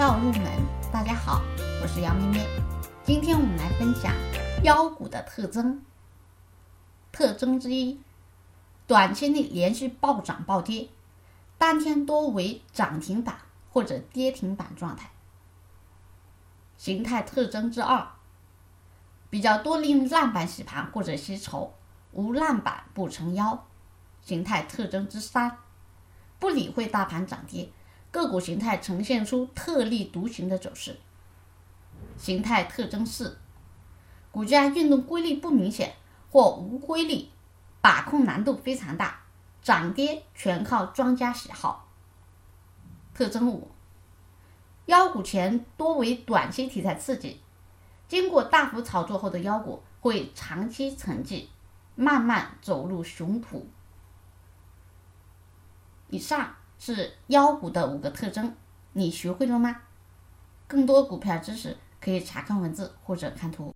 道入门。大家好，我是杨咩咩。今天我们来分享妖股的特征。特征之一，短期内连续暴涨暴跌，当天多为涨停板或者跌停板状态。形态特征之二，比较多利用烂板洗盘或者吸筹，无烂板不成妖。形态特征之三，不理会大盘涨跌。个股形态呈现出特立独行的走势。形态特征四：股价运动规律不明显或无规律，把控难度非常大，涨跌全靠庄家喜好。特征五：妖股前多为短期题材刺激，经过大幅炒作后的妖股会长期沉寂，慢慢走入熊途。以上。是妖股的五个特征，你学会了吗？更多股票知识可以查看文字或者看图。